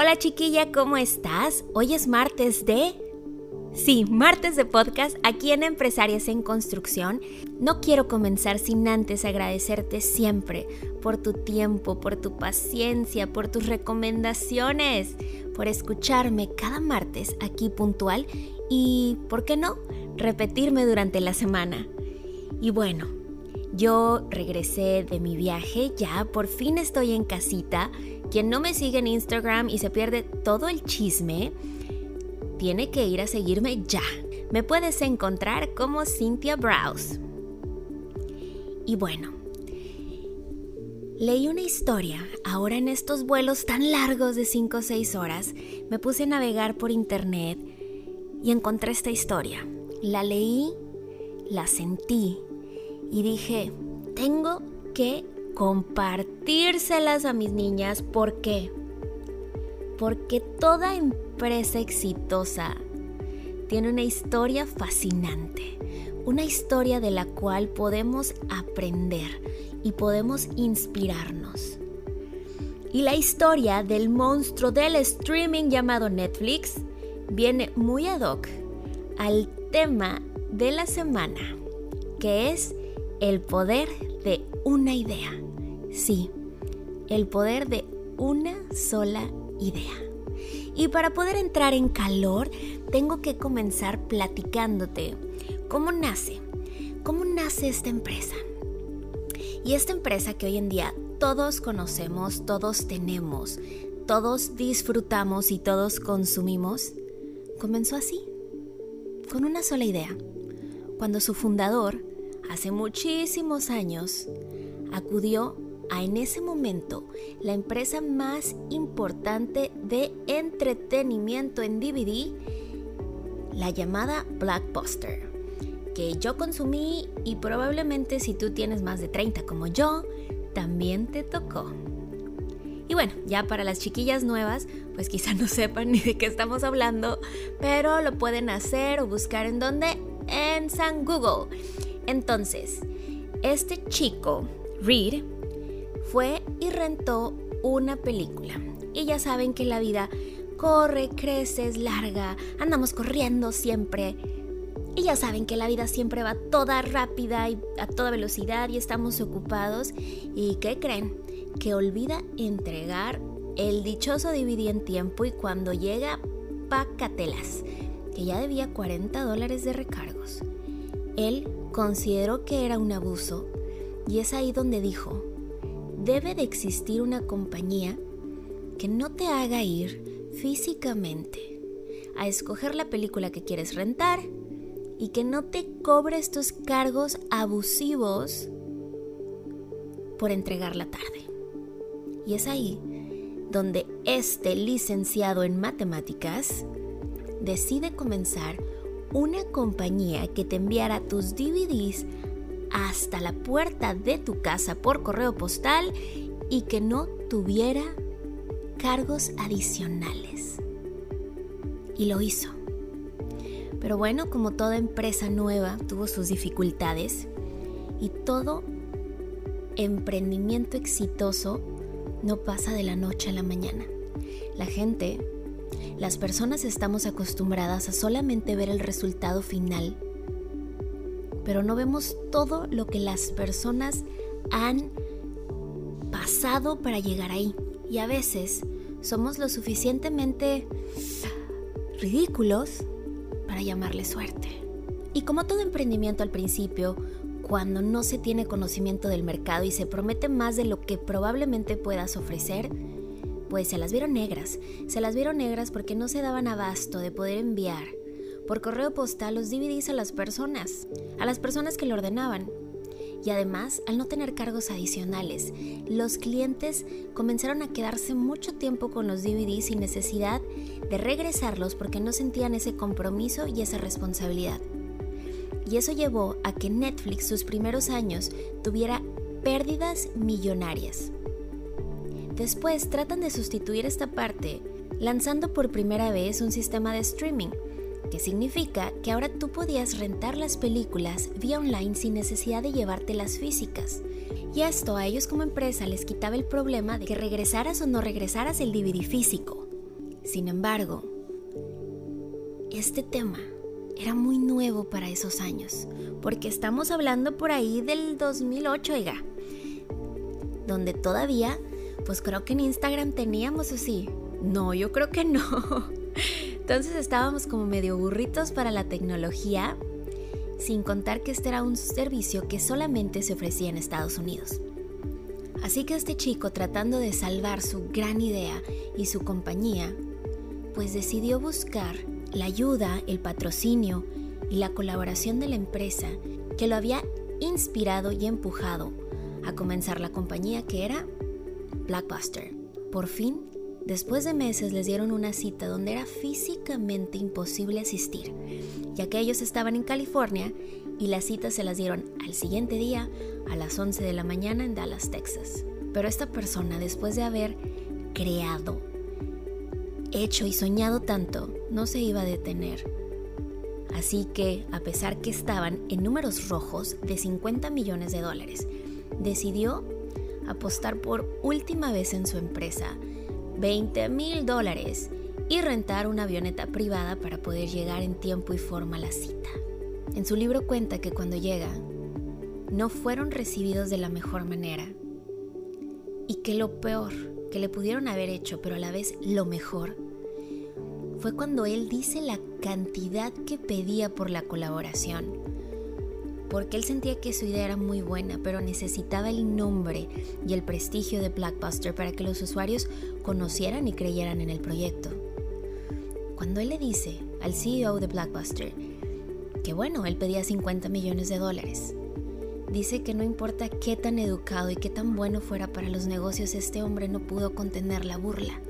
Hola chiquilla, ¿cómo estás? Hoy es martes de... Sí, martes de podcast aquí en Empresarias en Construcción. No quiero comenzar sin antes agradecerte siempre por tu tiempo, por tu paciencia, por tus recomendaciones, por escucharme cada martes aquí puntual y, ¿por qué no?, repetirme durante la semana. Y bueno, yo regresé de mi viaje, ya por fin estoy en casita quien no me sigue en Instagram y se pierde todo el chisme, tiene que ir a seguirme ya. Me puedes encontrar como Cynthia Browse. Y bueno, leí una historia. Ahora en estos vuelos tan largos de 5 o 6 horas, me puse a navegar por internet y encontré esta historia. La leí, la sentí y dije, tengo que compartírselas a mis niñas. ¿Por qué? Porque toda empresa exitosa tiene una historia fascinante, una historia de la cual podemos aprender y podemos inspirarnos. Y la historia del monstruo del streaming llamado Netflix viene muy ad hoc al tema de la semana, que es el poder de una idea. Sí, el poder de una sola idea. Y para poder entrar en calor, tengo que comenzar platicándote cómo nace, cómo nace esta empresa. Y esta empresa que hoy en día todos conocemos, todos tenemos, todos disfrutamos y todos consumimos, comenzó así, con una sola idea. Cuando su fundador, hace muchísimos años, acudió a en ese momento la empresa más importante de entretenimiento en DVD, la llamada Blackbuster, que yo consumí y probablemente si tú tienes más de 30 como yo, también te tocó. Y bueno, ya para las chiquillas nuevas, pues quizá no sepan ni de qué estamos hablando, pero lo pueden hacer o buscar en donde? En San Google. Entonces, este chico, Reed, fue y rentó una película. Y ya saben que la vida corre, crece, es larga, andamos corriendo siempre. Y ya saben que la vida siempre va toda rápida y a toda velocidad y estamos ocupados. ¿Y qué creen? Que olvida entregar el dichoso DVD en tiempo y cuando llega, pacatelas, que ya debía 40 dólares de recargos. Él consideró que era un abuso y es ahí donde dijo, debe de existir una compañía que no te haga ir físicamente a escoger la película que quieres rentar y que no te cobre estos cargos abusivos por entregarla tarde. Y es ahí donde este licenciado en matemáticas decide comenzar una compañía que te enviara tus DVDs hasta la puerta de tu casa por correo postal y que no tuviera cargos adicionales. Y lo hizo. Pero bueno, como toda empresa nueva, tuvo sus dificultades y todo emprendimiento exitoso no pasa de la noche a la mañana. La gente, las personas estamos acostumbradas a solamente ver el resultado final pero no vemos todo lo que las personas han pasado para llegar ahí. Y a veces somos lo suficientemente ridículos para llamarle suerte. Y como todo emprendimiento al principio, cuando no se tiene conocimiento del mercado y se promete más de lo que probablemente puedas ofrecer, pues se las vieron negras. Se las vieron negras porque no se daban abasto de poder enviar por correo postal los DVDs a las personas, a las personas que lo ordenaban. Y además, al no tener cargos adicionales, los clientes comenzaron a quedarse mucho tiempo con los DVDs sin necesidad de regresarlos porque no sentían ese compromiso y esa responsabilidad. Y eso llevó a que Netflix sus primeros años tuviera pérdidas millonarias. Después tratan de sustituir esta parte lanzando por primera vez un sistema de streaming, que significa que ahora tú podías rentar las películas vía online sin necesidad de llevarte las físicas. Y esto a ellos como empresa les quitaba el problema de que regresaras o no regresaras el DVD físico. Sin embargo, este tema era muy nuevo para esos años, porque estamos hablando por ahí del 2008, oiga, donde todavía, pues creo que en Instagram teníamos así. No, yo creo que no. Entonces estábamos como medio burritos para la tecnología, sin contar que este era un servicio que solamente se ofrecía en Estados Unidos. Así que este chico, tratando de salvar su gran idea y su compañía, pues decidió buscar la ayuda, el patrocinio y la colaboración de la empresa que lo había inspirado y empujado a comenzar la compañía que era Blackbuster. Por fin Después de meses les dieron una cita donde era físicamente imposible asistir, ya que ellos estaban en California y las citas se las dieron al siguiente día a las 11 de la mañana en Dallas, Texas. Pero esta persona, después de haber creado, hecho y soñado tanto, no se iba a detener. Así que, a pesar que estaban en números rojos de 50 millones de dólares, decidió apostar por última vez en su empresa 20 mil dólares y rentar una avioneta privada para poder llegar en tiempo y forma a la cita. En su libro cuenta que cuando llega, no fueron recibidos de la mejor manera y que lo peor que le pudieron haber hecho, pero a la vez lo mejor, fue cuando él dice la cantidad que pedía por la colaboración porque él sentía que su idea era muy buena, pero necesitaba el nombre y el prestigio de Blackbuster para que los usuarios conocieran y creyeran en el proyecto. Cuando él le dice al CEO de Blackbuster que bueno, él pedía 50 millones de dólares, dice que no importa qué tan educado y qué tan bueno fuera para los negocios, este hombre no pudo contener la burla.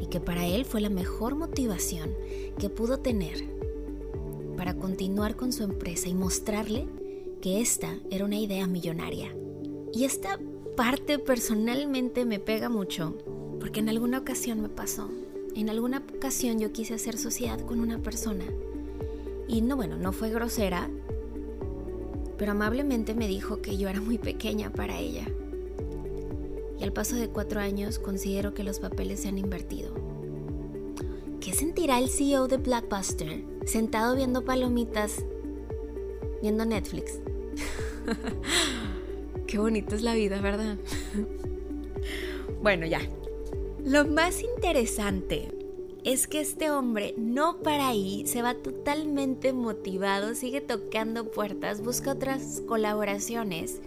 Y que para él fue la mejor motivación que pudo tener para continuar con su empresa y mostrarle que esta era una idea millonaria. Y esta parte personalmente me pega mucho, porque en alguna ocasión me pasó. En alguna ocasión yo quise hacer sociedad con una persona. Y no, bueno, no fue grosera, pero amablemente me dijo que yo era muy pequeña para ella. Y al paso de cuatro años considero que los papeles se han invertido. ¿Qué sentirá el CEO de Blackbuster sentado viendo palomitas, viendo Netflix. Qué bonita es la vida, ¿verdad? bueno, ya. Lo más interesante es que este hombre no para ahí, se va totalmente motivado, sigue tocando puertas, busca otras colaboraciones,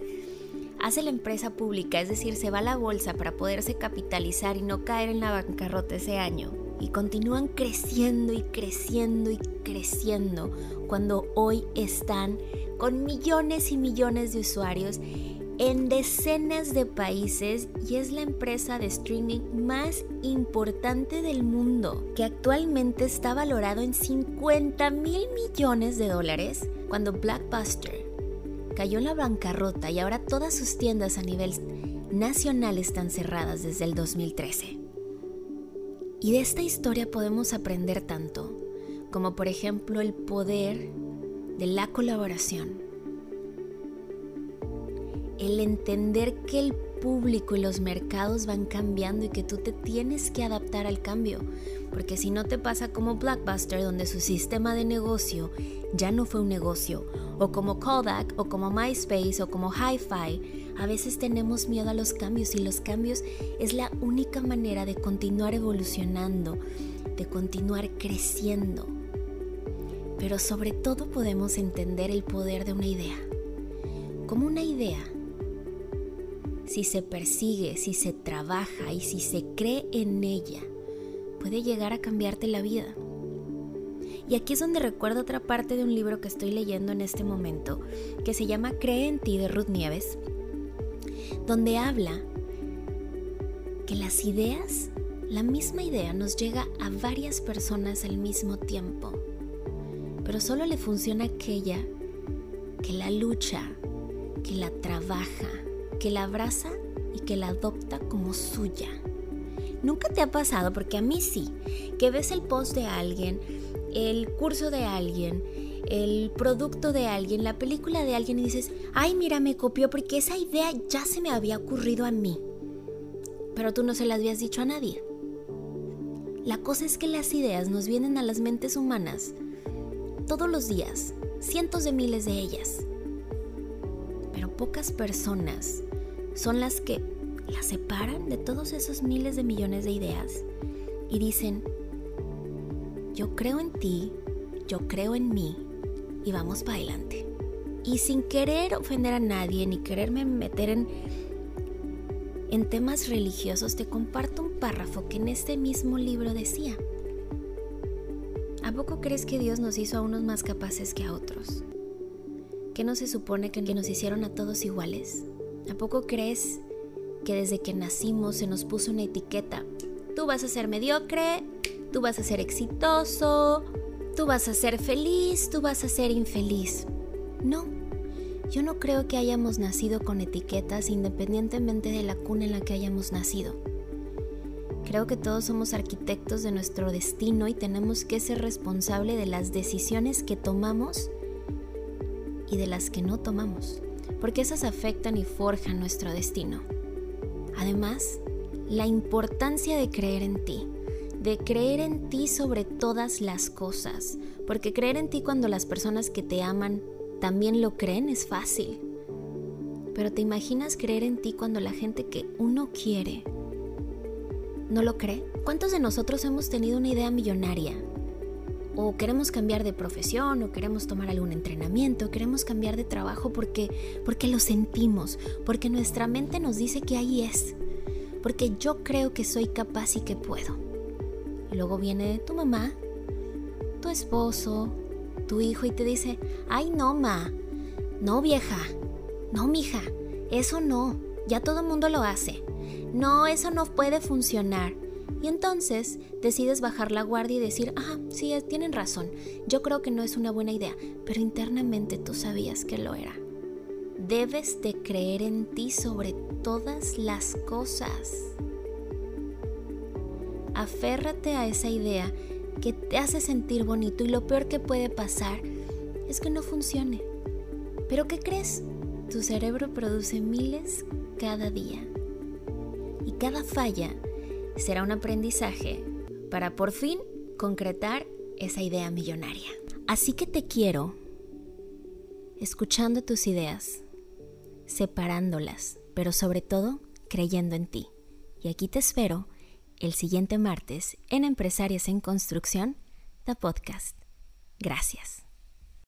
hace la empresa pública, es decir, se va a la bolsa para poderse capitalizar y no caer en la bancarrota ese año y continúan creciendo y creciendo y creciendo cuando hoy están con millones y millones de usuarios en decenas de países y es la empresa de streaming más importante del mundo, que actualmente está valorado en 50 mil millones de dólares, cuando Blackbuster cayó en la bancarrota y ahora todas sus tiendas a nivel nacional están cerradas desde el 2013. Y de esta historia podemos aprender tanto, como por ejemplo el poder de la colaboración, el entender que el público y los mercados van cambiando y que tú te tienes que adaptar al cambio, porque si no te pasa como Blackbuster donde su sistema de negocio ya no fue un negocio, o como Kodak, o como MySpace, o como HiFi, a veces tenemos miedo a los cambios y los cambios es la única manera de continuar evolucionando, de continuar creciendo. Pero sobre todo podemos entender el poder de una idea. Como una idea, si se persigue, si se trabaja y si se cree en ella, puede llegar a cambiarte la vida. Y aquí es donde recuerdo otra parte de un libro que estoy leyendo en este momento, que se llama Cree en ti de Ruth Nieves, donde habla que las ideas, la misma idea nos llega a varias personas al mismo tiempo, pero solo le funciona aquella que la lucha, que la trabaja, que la abraza y que la adopta como suya. Nunca te ha pasado, porque a mí sí, que ves el post de alguien, el curso de alguien, el producto de alguien, la película de alguien y dices, ay, mira, me copió porque esa idea ya se me había ocurrido a mí. Pero tú no se la habías dicho a nadie. La cosa es que las ideas nos vienen a las mentes humanas todos los días, cientos de miles de ellas. Pero pocas personas son las que las separan de todos esos miles de millones de ideas y dicen, yo creo en ti, yo creo en mí y vamos para adelante. Y sin querer ofender a nadie ni quererme meter en, en temas religiosos, te comparto un párrafo que en este mismo libro decía, ¿a poco crees que Dios nos hizo a unos más capaces que a otros? ¿Qué no se supone que nos hicieron a todos iguales? ¿A poco crees que desde que nacimos se nos puso una etiqueta? Tú vas a ser mediocre, tú vas a ser exitoso, tú vas a ser feliz, tú vas a ser infeliz. No, yo no creo que hayamos nacido con etiquetas independientemente de la cuna en la que hayamos nacido. Creo que todos somos arquitectos de nuestro destino y tenemos que ser responsables de las decisiones que tomamos y de las que no tomamos, porque esas afectan y forjan nuestro destino. Además, la importancia de creer en ti, de creer en ti sobre todas las cosas, porque creer en ti cuando las personas que te aman también lo creen es fácil. Pero ¿te imaginas creer en ti cuando la gente que uno quiere no lo cree? ¿Cuántos de nosotros hemos tenido una idea millonaria o queremos cambiar de profesión, o queremos tomar algún entrenamiento, queremos cambiar de trabajo porque, porque lo sentimos, porque nuestra mente nos dice que ahí es, porque yo creo que soy capaz y que puedo. Y luego viene tu mamá, tu esposo, tu hijo y te dice, ay no, ma, no vieja, no mija, eso no, ya todo el mundo lo hace. No, eso no puede funcionar. Y entonces decides bajar la guardia y decir, ah, sí, tienen razón, yo creo que no es una buena idea, pero internamente tú sabías que lo era. Debes de creer en ti sobre todas las cosas. Aférrate a esa idea que te hace sentir bonito y lo peor que puede pasar es que no funcione. Pero ¿qué crees? Tu cerebro produce miles cada día. Y cada falla será un aprendizaje para por fin concretar esa idea millonaria. Así que te quiero escuchando tus ideas, separándolas, pero sobre todo creyendo en ti. Y aquí te espero el siguiente martes en Empresarias en Construcción, The Podcast. Gracias.